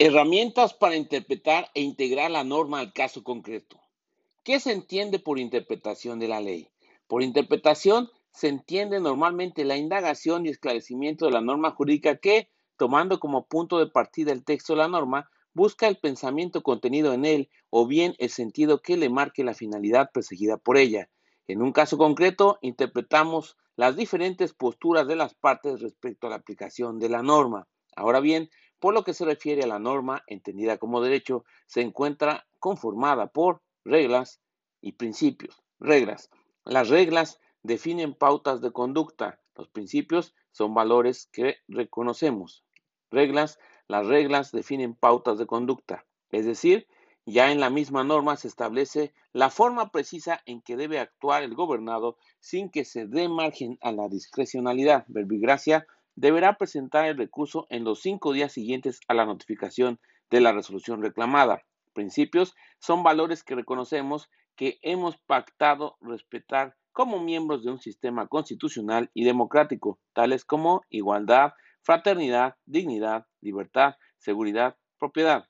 Herramientas para interpretar e integrar la norma al caso concreto. ¿Qué se entiende por interpretación de la ley? Por interpretación se entiende normalmente la indagación y esclarecimiento de la norma jurídica que, tomando como punto de partida el texto de la norma, busca el pensamiento contenido en él o bien el sentido que le marque la finalidad perseguida por ella. En un caso concreto, interpretamos las diferentes posturas de las partes respecto a la aplicación de la norma. Ahora bien, por lo que se refiere a la norma, entendida como derecho, se encuentra conformada por reglas y principios. Reglas. Las reglas definen pautas de conducta. Los principios son valores que reconocemos. Reglas. Las reglas definen pautas de conducta. Es decir, ya en la misma norma se establece la forma precisa en que debe actuar el gobernado sin que se dé margen a la discrecionalidad. Verbigracia deberá presentar el recurso en los cinco días siguientes a la notificación de la resolución reclamada. Principios son valores que reconocemos que hemos pactado respetar como miembros de un sistema constitucional y democrático, tales como igualdad, fraternidad, dignidad, libertad, seguridad, propiedad.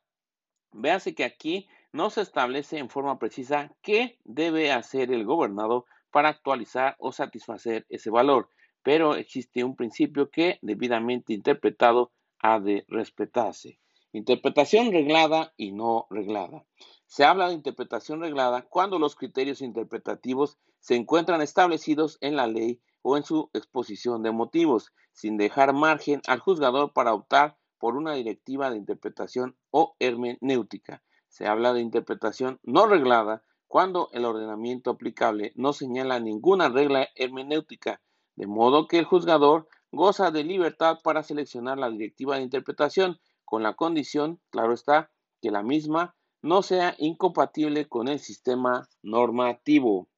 Véase que aquí no se establece en forma precisa qué debe hacer el gobernado para actualizar o satisfacer ese valor pero existe un principio que, debidamente interpretado, ha de respetarse. Interpretación reglada y no reglada. Se habla de interpretación reglada cuando los criterios interpretativos se encuentran establecidos en la ley o en su exposición de motivos, sin dejar margen al juzgador para optar por una directiva de interpretación o hermenéutica. Se habla de interpretación no reglada cuando el ordenamiento aplicable no señala ninguna regla hermenéutica, de modo que el juzgador goza de libertad para seleccionar la directiva de interpretación, con la condición, claro está, que la misma no sea incompatible con el sistema normativo.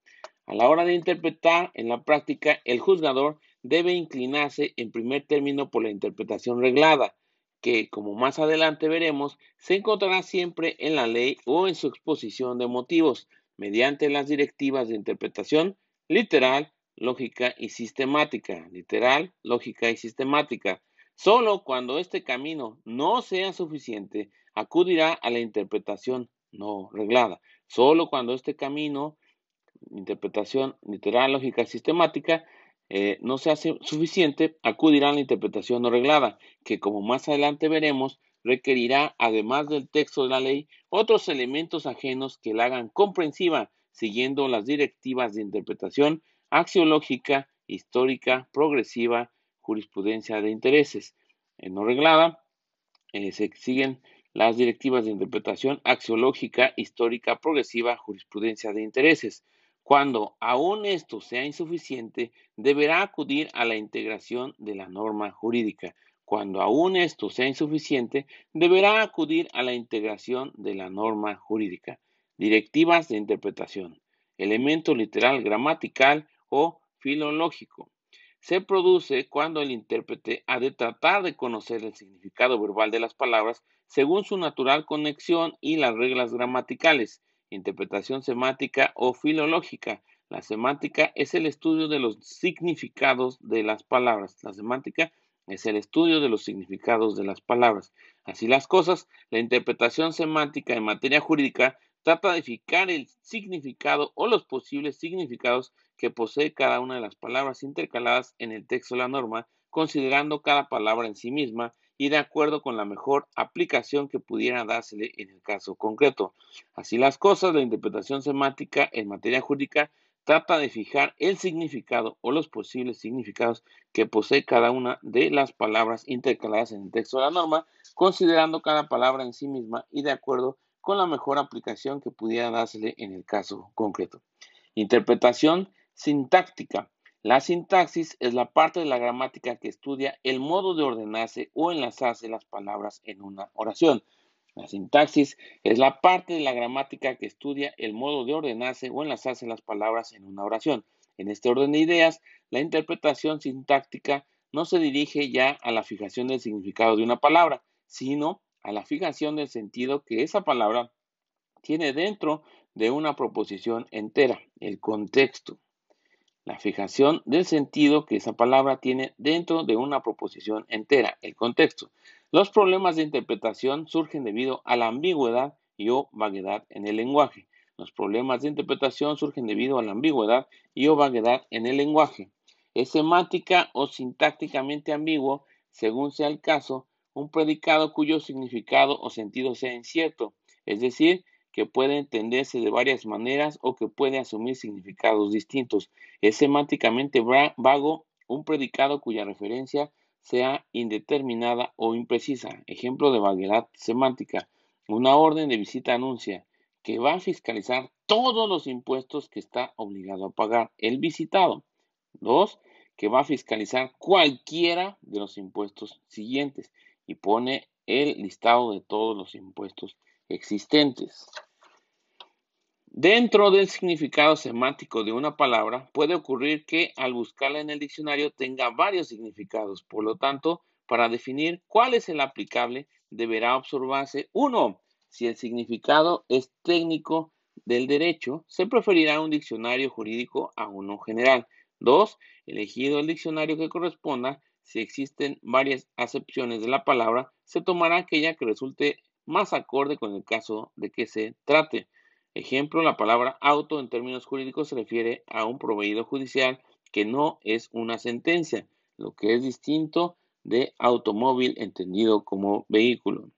A la hora de interpretar en la práctica, el juzgador debe inclinarse en primer término por la interpretación reglada, que, como más adelante veremos, se encontrará siempre en la ley o en su exposición de motivos, mediante las directivas de interpretación literal lógica y sistemática, literal, lógica y sistemática. Solo cuando este camino no sea suficiente, acudirá a la interpretación no reglada. Solo cuando este camino, interpretación literal, lógica y sistemática, eh, no sea suficiente, acudirá a la interpretación no reglada, que como más adelante veremos, requerirá, además del texto de la ley, otros elementos ajenos que la hagan comprensiva, siguiendo las directivas de interpretación axiológica, histórica, progresiva, jurisprudencia de intereses. En no reglada eh, se siguen las directivas de interpretación axiológica, histórica, progresiva, jurisprudencia de intereses. Cuando aún esto sea insuficiente, deberá acudir a la integración de la norma jurídica. Cuando aún esto sea insuficiente, deberá acudir a la integración de la norma jurídica. Directivas de interpretación. Elemento literal gramatical o filológico. Se produce cuando el intérprete ha de tratar de conocer el significado verbal de las palabras según su natural conexión y las reglas gramaticales. Interpretación semántica o filológica. La semántica es el estudio de los significados de las palabras. La semántica es el estudio de los significados de las palabras. Así las cosas, la interpretación semántica en materia jurídica trata de fijar el significado o los posibles significados que posee cada una de las palabras intercaladas en el texto de la norma, considerando cada palabra en sí misma y de acuerdo con la mejor aplicación que pudiera dársele en el caso concreto. Así las cosas, la interpretación semántica en materia jurídica trata de fijar el significado o los posibles significados que posee cada una de las palabras intercaladas en el texto de la norma, considerando cada palabra en sí misma y de acuerdo con la mejor aplicación que pudiera dársele en el caso concreto. Interpretación Sintáctica. La sintaxis es la parte de la gramática que estudia el modo de ordenarse o enlazarse las palabras en una oración. La sintaxis es la parte de la gramática que estudia el modo de ordenarse o enlazarse las palabras en una oración. En este orden de ideas, la interpretación sintáctica no se dirige ya a la fijación del significado de una palabra, sino a la fijación del sentido que esa palabra tiene dentro de una proposición entera, el contexto la fijación del sentido que esa palabra tiene dentro de una proposición entera, el contexto. Los problemas de interpretación surgen debido a la ambigüedad y o vaguedad en el lenguaje. Los problemas de interpretación surgen debido a la ambigüedad y o vaguedad en el lenguaje. Es semántica o sintácticamente ambiguo, según sea el caso, un predicado cuyo significado o sentido sea incierto, es decir, que puede entenderse de varias maneras o que puede asumir significados distintos. Es semánticamente vago un predicado cuya referencia sea indeterminada o imprecisa. Ejemplo de vaguedad semántica. Una orden de visita anuncia que va a fiscalizar todos los impuestos que está obligado a pagar el visitado. Dos, que va a fiscalizar cualquiera de los impuestos siguientes y pone el listado de todos los impuestos existentes. Dentro del significado semántico de una palabra, puede ocurrir que al buscarla en el diccionario tenga varios significados. Por lo tanto, para definir cuál es el aplicable, deberá observarse uno, si el significado es técnico del derecho, se preferirá un diccionario jurídico a uno general. Dos, elegido el diccionario que corresponda, si existen varias acepciones de la palabra, se tomará aquella que resulte más acorde con el caso de que se trate. Ejemplo, la palabra auto en términos jurídicos se refiere a un proveído judicial que no es una sentencia, lo que es distinto de automóvil entendido como vehículo.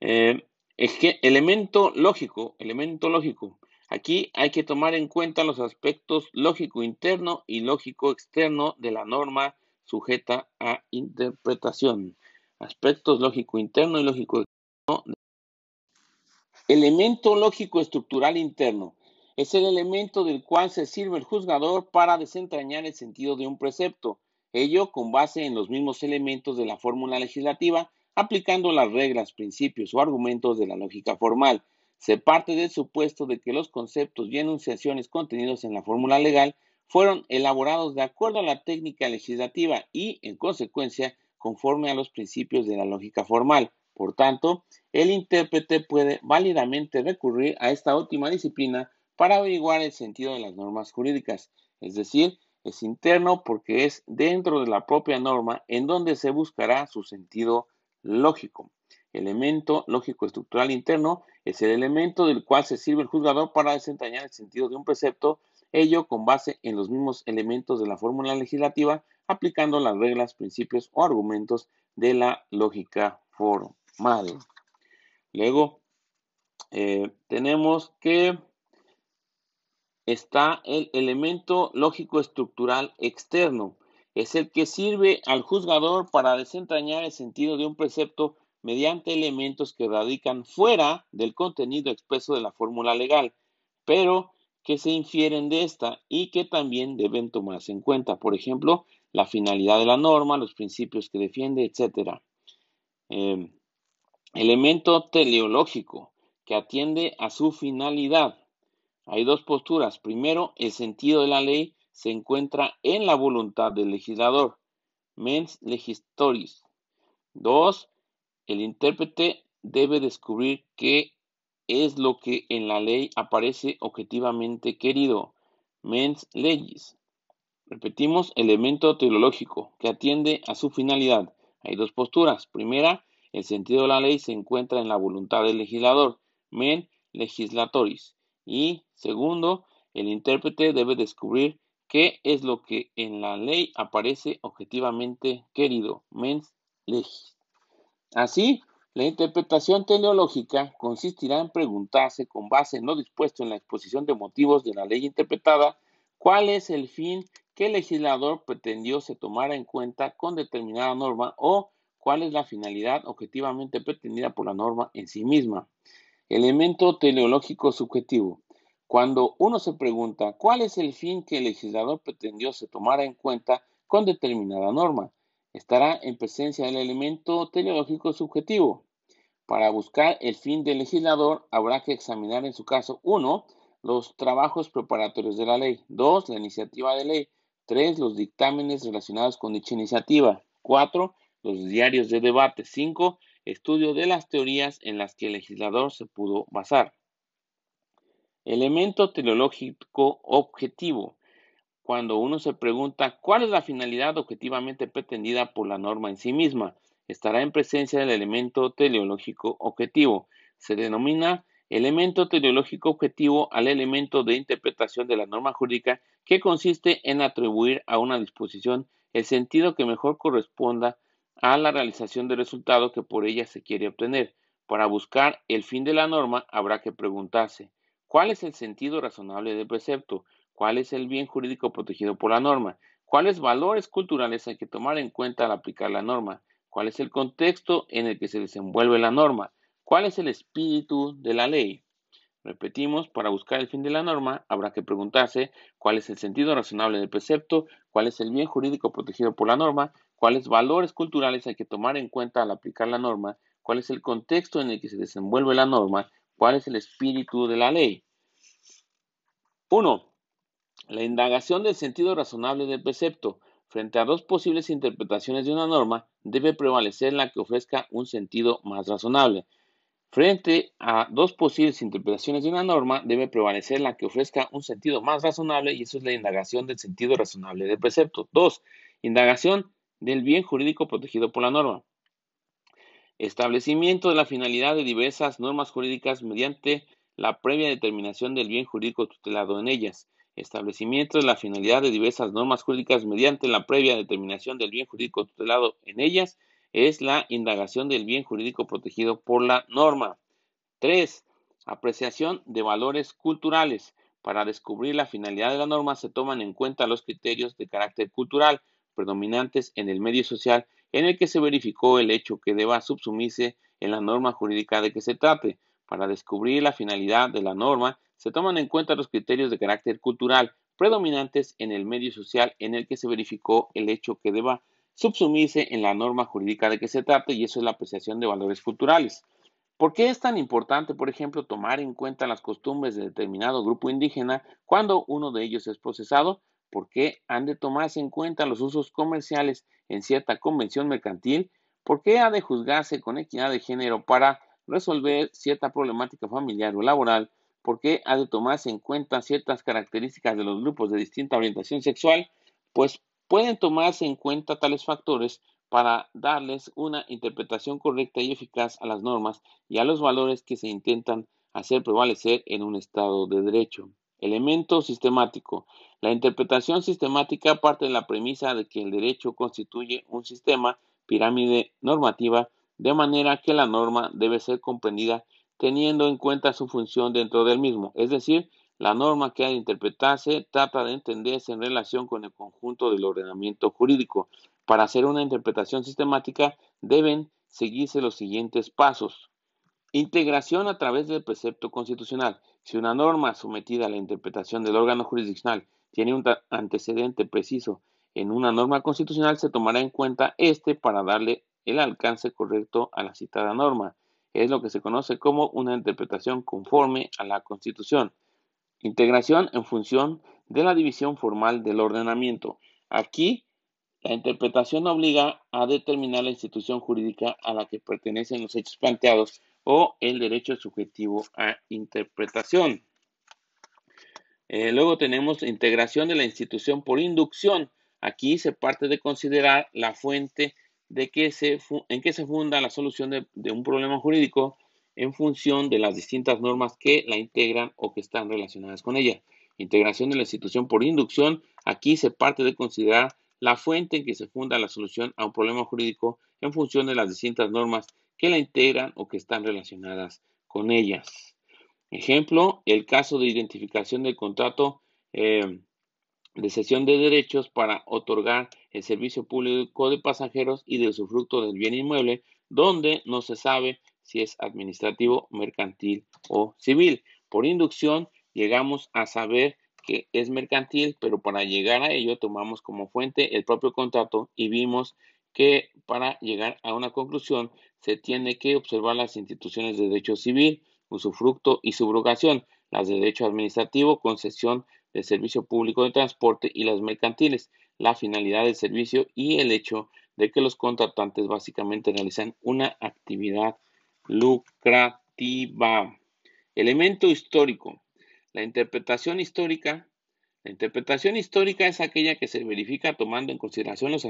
Eh, es que elemento lógico, elemento lógico. Aquí hay que tomar en cuenta los aspectos lógico interno y lógico externo de la norma sujeta a interpretación. Aspectos lógico interno y lógico externo. Elemento lógico estructural interno. Es el elemento del cual se sirve el juzgador para desentrañar el sentido de un precepto, ello con base en los mismos elementos de la fórmula legislativa, aplicando las reglas, principios o argumentos de la lógica formal. Se parte del supuesto de que los conceptos y enunciaciones contenidos en la fórmula legal fueron elaborados de acuerdo a la técnica legislativa y, en consecuencia, conforme a los principios de la lógica formal. Por tanto, el intérprete puede válidamente recurrir a esta última disciplina para averiguar el sentido de las normas jurídicas, es decir, es interno porque es dentro de la propia norma en donde se buscará su sentido lógico. Elemento lógico estructural interno es el elemento del cual se sirve el juzgador para desentrañar el sentido de un precepto ello con base en los mismos elementos de la fórmula legislativa, aplicando las reglas, principios o argumentos de la lógica formal. Luego, eh, tenemos que está el elemento lógico estructural externo. Es el que sirve al juzgador para desentrañar el sentido de un precepto mediante elementos que radican fuera del contenido expreso de la fórmula legal, pero que se infieren de esta y que también deben tomarse en cuenta. Por ejemplo, la finalidad de la norma, los principios que defiende, etc. elemento teleológico que atiende a su finalidad. Hay dos posturas. Primero, el sentido de la ley se encuentra en la voluntad del legislador. Mens legistoris. Dos, el intérprete debe descubrir que es lo que en la ley aparece objetivamente querido, mens legis. Repetimos, elemento teológico que atiende a su finalidad. Hay dos posturas. Primera, el sentido de la ley se encuentra en la voluntad del legislador, men legislatoris. Y segundo, el intérprete debe descubrir qué es lo que en la ley aparece objetivamente querido, mens legis. Así, la interpretación teleológica consistirá en preguntarse, con base en lo dispuesto en la exposición de motivos de la ley interpretada, cuál es el fin que el legislador pretendió se tomara en cuenta con determinada norma o cuál es la finalidad objetivamente pretendida por la norma en sí misma. Elemento teleológico subjetivo. Cuando uno se pregunta cuál es el fin que el legislador pretendió se tomara en cuenta con determinada norma, estará en presencia del elemento teleológico subjetivo. Para buscar el fin del legislador, habrá que examinar en su caso 1. Los trabajos preparatorios de la ley. 2. La iniciativa de ley. 3. Los dictámenes relacionados con dicha iniciativa. 4. Los diarios de debate. 5. Estudio de las teorías en las que el legislador se pudo basar. Elemento teleológico objetivo. Cuando uno se pregunta cuál es la finalidad objetivamente pretendida por la norma en sí misma. estará en presencia del elemento teleológico objetivo. Se denomina elemento teleológico objetivo al elemento de interpretación de la norma jurídica que consiste en atribuir a una disposición el sentido que mejor corresponda a la realización del resultado que por ella se quiere obtener. Para buscar el fin de la norma habrá que preguntarse ¿cuál es el sentido razonable del precepto? ¿Cuál es el bien jurídico protegido por la norma? ¿Cuáles valores culturales hay que tomar en cuenta al aplicar la norma? ¿Cuál es el contexto en el que se desenvuelve la norma? ¿Cuál es el espíritu de la ley? Repetimos, para buscar el fin de la norma habrá que preguntarse cuál es el sentido razonable del precepto, cuál es el bien jurídico protegido por la norma, cuáles valores culturales hay que tomar en cuenta al aplicar la norma, cuál es el contexto en el que se desenvuelve la norma, cuál es el espíritu de la ley. 1. La indagación del sentido razonable del precepto. Frente a dos posibles interpretaciones de una norma, debe prevalecer la que ofrezca un sentido más razonable. Frente a dos posibles interpretaciones de una norma, debe prevalecer la que ofrezca un sentido más razonable y eso es la indagación del sentido razonable del precepto. 2. Indagación del bien jurídico protegido por la norma. Establecimiento de la finalidad de diversas normas jurídicas mediante la previa determinación del bien jurídico tutelado en ellas. Establecimiento de la finalidad de diversas normas jurídicas mediante la previa determinación del bien jurídico tutelado en ellas es la indagación del bien jurídico protegido por la norma. 3. Apreciación de valores culturales. Para descubrir la finalidad de la norma se toman en cuenta los criterios de carácter cultural predominantes en el medio social en el que se verificó el hecho que deba subsumirse en la norma jurídica de que se trate. Para descubrir la finalidad de la norma se toman en cuenta los criterios de carácter cultural predominantes en el medio social en el que se verificó el hecho que deba subsumirse en la norma jurídica de que se trate y eso es la apreciación de valores culturales. ¿Por qué es tan importante, por ejemplo, tomar en cuenta las costumbres de determinado grupo indígena cuando uno de ellos es procesado? ¿Por qué han de tomarse en cuenta los usos comerciales en cierta convención mercantil? ¿Por qué ha de juzgarse con equidad de género para resolver cierta problemática familiar o laboral? ¿Por qué ha de tomarse en cuenta ciertas características de los grupos de distinta orientación sexual? Pues Pueden tomarse en cuenta tales factores para darles una interpretación correcta y eficaz a las normas y a los valores que se intentan hacer prevalecer en un Estado de Derecho. Elemento sistemático. La interpretación sistemática parte de la premisa de que el derecho constituye un sistema, pirámide normativa, de manera que la norma debe ser comprendida teniendo en cuenta su función dentro del mismo, es decir, la norma que ha de interpretarse trata de entenderse en relación con el conjunto del ordenamiento jurídico. Para hacer una interpretación sistemática deben seguirse los siguientes pasos. Integración a través del precepto constitucional. Si una norma sometida a la interpretación del órgano jurisdiccional tiene un antecedente preciso en una norma constitucional, se tomará en cuenta este para darle el alcance correcto a la citada norma. Es lo que se conoce como una interpretación conforme a la Constitución. Integración en función de la división formal del ordenamiento. Aquí, la interpretación obliga a determinar la institución jurídica a la que pertenecen los hechos planteados o el derecho subjetivo a interpretación. Eh, luego tenemos integración de la institución por inducción. Aquí se parte de considerar la fuente de que se, en que se funda la solución de un problema jurídico en función de las distintas normas que la integran o que están relacionadas con ella. Integración de la institución por inducción. Aquí se parte de considerar la fuente en que se funda la solución a un problema jurídico en función de las distintas normas que la integran o que están relacionadas con ellas. Ejemplo, el caso de identificación del contrato eh, de cesión de derechos para otorgar el servicio público de pasajeros y de usufructo del bien inmueble, donde no se sabe si es administrativo, mercantil o civil. Por inducción llegamos a saber que es mercantil, pero para llegar a ello tomamos como fuente el propio contrato y vimos que para llegar a una conclusión se tiene que observar las instituciones de derecho civil, usufructo y subrogación, las de derecho administrativo, concesión del servicio público de transporte y las mercantiles, la finalidad del servicio y el hecho de que los contratantes básicamente realizan una actividad lucrativa. Elemento histórico. La interpretación histórica. La interpretación histórica es aquella que se verifica tomando en consideración los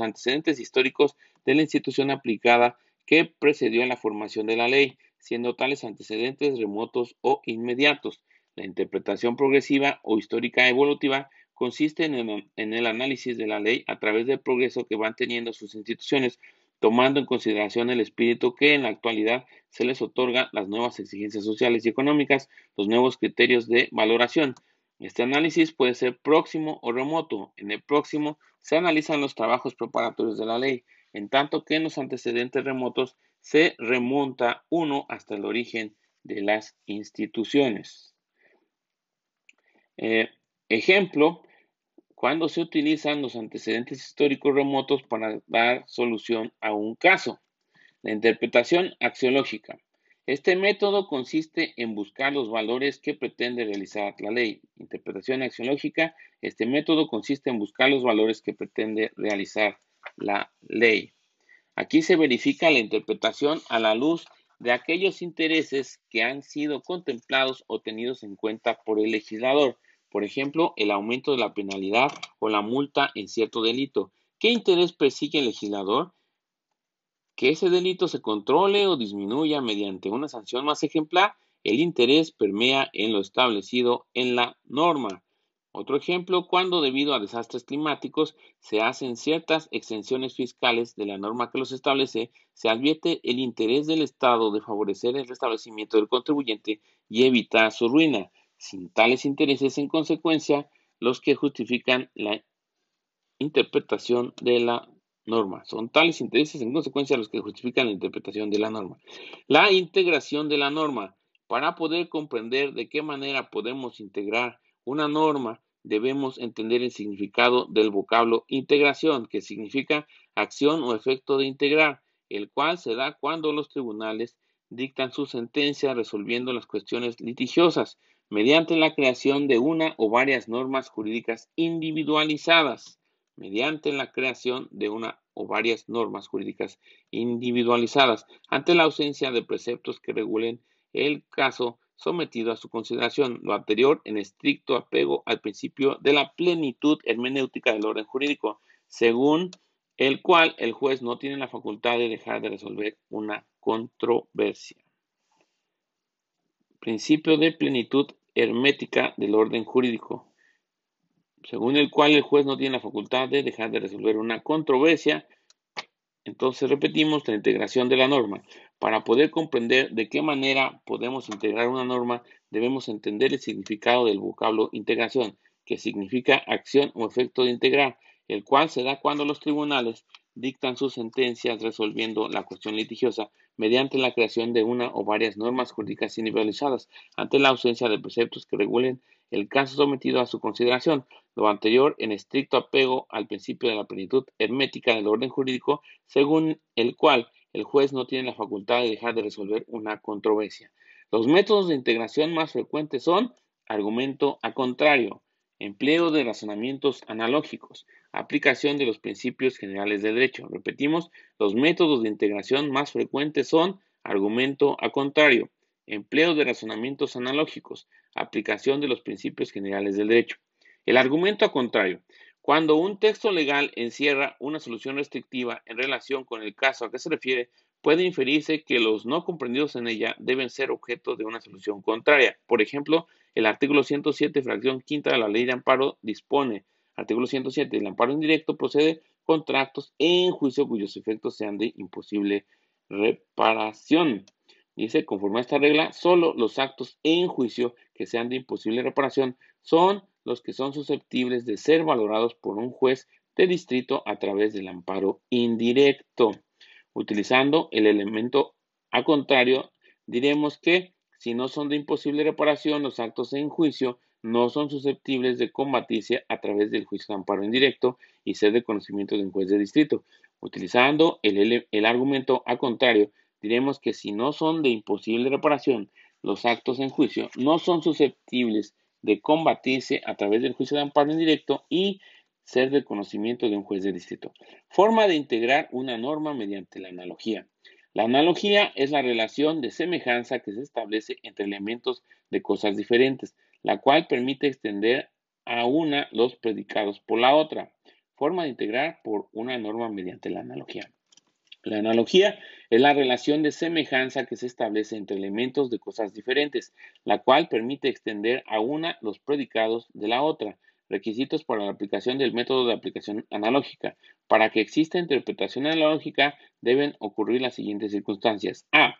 antecedentes, históricos de la institución aplicada que precedió a la formación de la ley, siendo tales antecedentes remotos o inmediatos. La interpretación progresiva o histórica evolutiva consiste en el, análisis de la ley a través del progreso que van teniendo sus instituciones, tomando en consideración el espíritu que en la actualidad se les otorga las nuevas exigencias sociales y económicas, los nuevos criterios de valoración. Este análisis puede ser próximo o remoto. En el próximo se analizan los trabajos preparatorios de la ley, en tanto que en los antecedentes remotos se remonta uno hasta el origen de las instituciones. Eh, ejemplo, cuando se utilizan los antecedentes históricos remotos para dar solución a un caso. La interpretación axiológica. Este método consiste en buscar los valores que pretende realizar la ley. Interpretación axiológica. Este método consiste en buscar los valores que pretende realizar la ley. Aquí se verifica la interpretación a la luz de aquellos intereses que han sido contemplados o tenidos en cuenta por el legislador. Por ejemplo, el aumento de la penalidad o la multa en cierto delito. ¿Qué interés persigue el legislador? que ese delito se controle o disminuya mediante una sanción más ejemplar, el interés permea en lo establecido en la norma. Otro ejemplo, cuando debido a desastres climáticos se hacen ciertas exenciones fiscales de la norma que los establece, se advierte el interés del Estado de favorecer el restablecimiento del contribuyente y evitar su ruina, sin tales intereses en consecuencia los que justifican la interpretación de la norma. Son tales intereses en consecuencia los que justifican la interpretación de la norma. La integración de la norma. Para poder comprender de qué manera podemos integrar una norma, debemos entender el significado del vocablo integración, que significa acción o efecto de integrar, el cual se da cuando los tribunales dictan su sentencia resolviendo las cuestiones litigiosas mediante la creación de una o varias normas jurídicas individualizadas mediante la creación de una o varias normas jurídicas individualizadas ante la ausencia de preceptos que regulen el caso sometido a su consideración, lo anterior en estricto apego al principio de la plenitud hermenéutica del orden jurídico, según el cual el juez no tiene la facultad de dejar de resolver una controversia. Principio de plenitud hermética del orden jurídico según el cual el juez no tiene la facultad de dejar de resolver una controversia. Entonces repetimos la integración de la norma. Para poder comprender de qué manera podemos integrar una norma, debemos entender el significado del vocablo integración, que significa acción o efecto de integrar, el cual se da cuando los tribunales dictan sus sentencias resolviendo la cuestión litigiosa mediante la creación de una o varias normas jurídicas individualizadas ante la ausencia de preceptos que regulen el caso sometido a su consideración, lo anterior en estricto apego al principio de la plenitud hermética del orden jurídico, según el cual el juez no tiene la facultad de dejar de resolver una controversia. Los métodos de integración más frecuentes son argumento a contrario, empleo de razonamientos analógicos, aplicación de los principios generales del derecho. Repetimos, los métodos de integración más frecuentes son argumento a contrario, empleo de razonamientos analógicos, aplicación de los principios generales del derecho. El argumento a contrario. Cuando un texto legal encierra una solución restrictiva en relación con el caso a que se refiere, puede inferirse que los no comprendidos en ella deben ser objeto de una solución contraria. Por ejemplo, el artículo 107, fracción quinta de la ley de amparo dispone, artículo 107, el amparo indirecto procede contra actos en juicio cuyos efectos sean de imposible reparación. Dice, conforme a esta regla, solo los actos en juicio que sean de imposible reparación son los que son susceptibles de ser valorados por un juez de distrito a través del amparo indirecto. Utilizando el elemento a contrario, diremos que si no son de imposible reparación, los actos en juicio no son susceptibles de combatirse a través del juicio de amparo indirecto y ser de conocimiento de un juez de distrito. Utilizando el, el argumento a contrario, diremos que si no son de imposible reparación, los actos en juicio no son susceptibles de combatirse a través del juicio de amparo indirecto y ser de conocimiento de un juez de distrito. Forma de integrar una norma mediante la analogía. La analogía es la relación de semejanza que se establece entre elementos de cosas diferentes, la cual permite extender a una los predicados por la otra. Forma de integrar por una norma mediante la analogía. La analogía es la relación de semejanza que se establece entre elementos de cosas diferentes, la cual permite extender a una los predicados de la otra. Requisitos para la aplicación del método de aplicación analógica. Para que exista interpretación analógica deben ocurrir las siguientes circunstancias. A.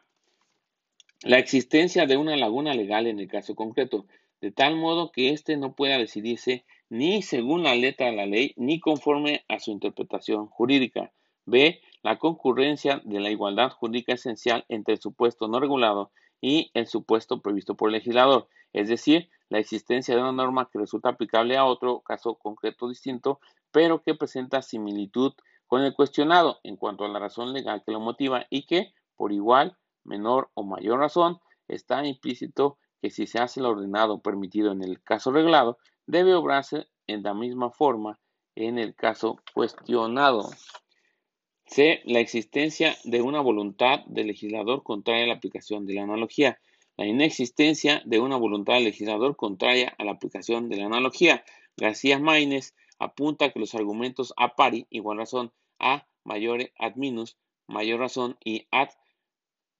La existencia de una laguna legal en el caso concreto, de tal modo que éste no pueda decidirse ni según la letra de la ley ni conforme a su interpretación jurídica. B. La concurrencia de la igualdad jurídica esencial entre el supuesto no regulado y el supuesto previsto por el legislador, es decir, la existencia de una norma que resulta aplicable a otro caso concreto distinto, pero que presenta similitud con el cuestionado en cuanto a la razón legal que lo motiva y que, por igual, menor o mayor razón, está implícito que si se hace lo ordenado permitido en el caso reglado, debe obrarse en la misma forma en el caso cuestionado. C. La existencia de una voluntad del legislador contraria a la aplicación de la analogía. La inexistencia de una voluntad del legislador contraria a la aplicación de la analogía. García Maínez apunta que los argumentos a pari, igual razón, a mayore ad minus, mayor razón, y ad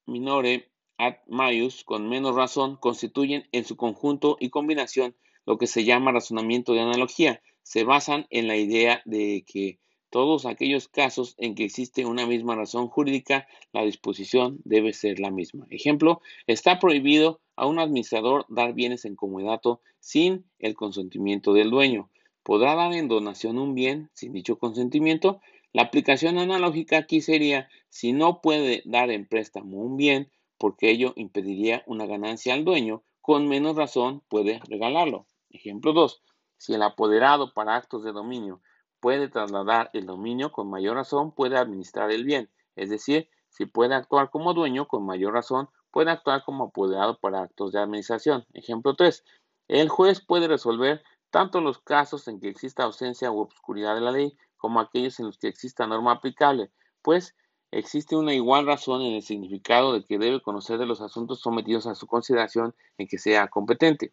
minore ad maius, con menos razón, constituyen en su conjunto y combinación lo que se llama razonamiento de analogía. Se basan en la idea de que todos aquellos casos en que existe una misma razón jurídica, la disposición debe ser la misma. Ejemplo, está prohibido a un administrador dar bienes en comodato sin el consentimiento del dueño. ¿Podrá dar en donación un bien sin dicho consentimiento? La aplicación analógica aquí sería si no puede dar en préstamo un bien porque ello impediría una ganancia al dueño, con menos razón puede regalarlo. Ejemplo 2. Si el apoderado para actos de dominio puede trasladar el dominio, con mayor razón puede administrar el bien. Es decir, si puede actuar como dueño, con mayor razón puede actuar como apoderado para actos de administración. Ejemplo 3. El juez puede resolver tanto los casos en que exista ausencia u obscuridad de la ley como aquellos en los que exista norma aplicable, pues existe una igual razón en el significado de que debe conocer de los asuntos sometidos a su consideración en que sea competente.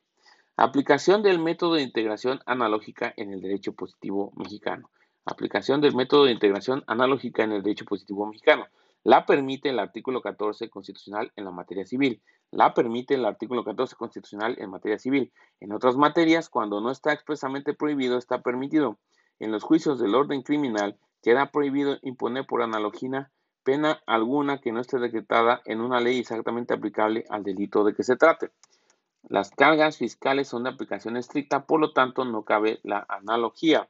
Aplicación del método de integración analógica en el derecho positivo mexicano. Aplicación del método de integración analógica en el derecho positivo mexicano. La permite el artículo 14 constitucional en la materia civil. La permite el artículo 14 constitucional en materia civil. En otras materias, cuando no está expresamente prohibido, está permitido. En los juicios del orden criminal, queda prohibido imponer por analogía pena alguna que no esté decretada en una ley exactamente aplicable al delito de que se trate. Las cargas fiscales son de aplicación estricta, por lo tanto no cabe la analogía.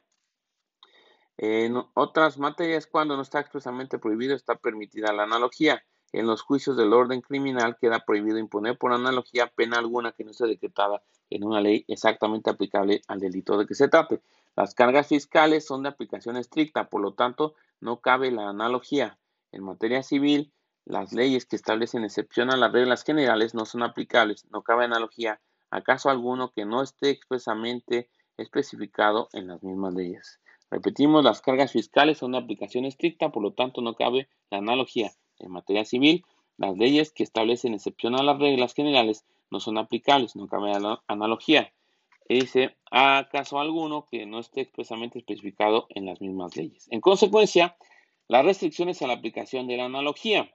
En otras materias, cuando no está expresamente prohibido, está permitida la analogía. En los juicios del orden criminal queda prohibido imponer por analogía pena alguna que no esté decretada en una ley exactamente aplicable al delito de que se trate. Las cargas fiscales son de aplicación estricta, por lo tanto no cabe la analogía. En materia civil, las leyes que establecen excepción a las reglas generales no son aplicables, no cabe analogía a caso alguno que no esté expresamente especificado en las mismas leyes. Repetimos, las cargas fiscales son de aplicación estricta, por lo tanto no cabe la analogía. En materia civil, las leyes que establecen excepción a las reglas generales no son aplicables, no cabe la analogía. dice, a caso alguno que no esté expresamente especificado en las mismas leyes. En consecuencia, las restricciones a la aplicación de la analogía.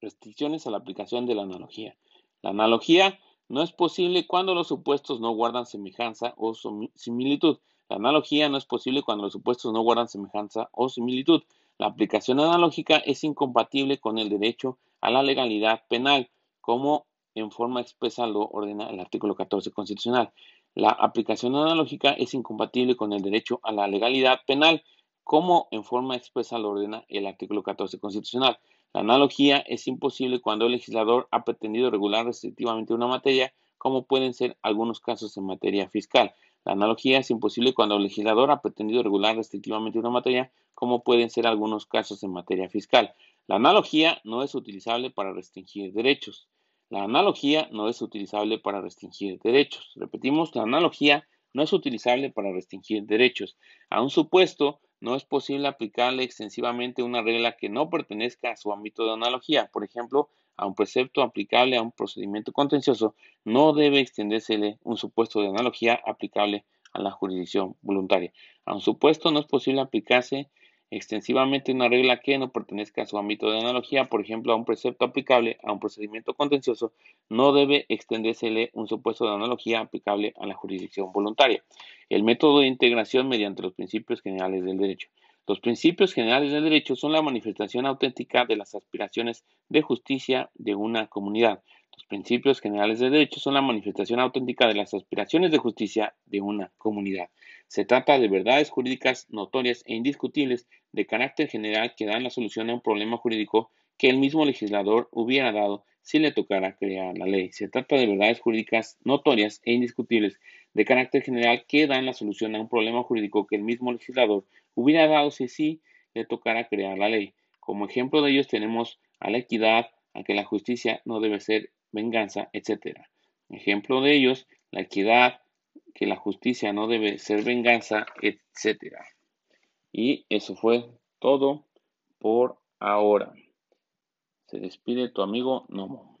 Restricciones a la aplicación de la analogía. La analogía no es posible cuando los supuestos no guardan semejanza o similitud. La analogía no es posible cuando los supuestos no guardan semejanza o similitud. La aplicación analógica es incompatible con el derecho a la legalidad penal, como en forma expresa lo ordena el artículo 14 constitucional. La aplicación analógica es incompatible con el derecho a la legalidad penal, como en forma expresa lo ordena el artículo 14 constitucional. La analogía es imposible cuando el legislador ha pretendido regular restrictivamente una materia, como pueden ser algunos casos en materia fiscal. La analogía es imposible cuando el legislador ha pretendido regular restrictivamente una materia, como pueden ser algunos casos en materia fiscal. La analogía no es utilizable para restringir derechos. La analogía no es utilizable para restringir derechos. Repetimos, la analogía no es utilizable para restringir derechos. A un supuesto no es posible aplicarle extensivamente una regla que no pertenezca a su ámbito de analogía. Por ejemplo, a un precepto aplicable a un procedimiento contencioso no debe extendérsele un supuesto de analogía aplicable a la jurisdicción voluntaria. A un supuesto no es posible aplicarse extensivamente una regla que no pertenezca a su ámbito de analogía, por ejemplo, a un precepto aplicable a un procedimiento contencioso, no debe extendérsele un supuesto de analogía aplicable a la jurisdicción voluntaria. El método de integración mediante los principios generales del derecho. Los principios generales del derecho son la manifestación auténtica de las aspiraciones de justicia de una comunidad. Los principios generales del derecho son la manifestación auténtica de las aspiraciones de justicia de una comunidad. Se trata de verdades jurídicas notorias e indiscutibles de carácter general que dan la solución a un problema jurídico que el mismo legislador hubiera dado si le tocara crear la ley. Se trata de verdades jurídicas notorias e indiscutibles de carácter general que dan la solución a un problema jurídico que el mismo legislador hubiera dado si sí le tocara crear la ley. Como ejemplo de ellos tenemos a la equidad, a que la justicia no debe ser venganza, etc. Ejemplo de ellos, la equidad, que la justicia no debe ser venganza, etc. Y eso fue todo por ahora. Se despide tu amigo Nomo.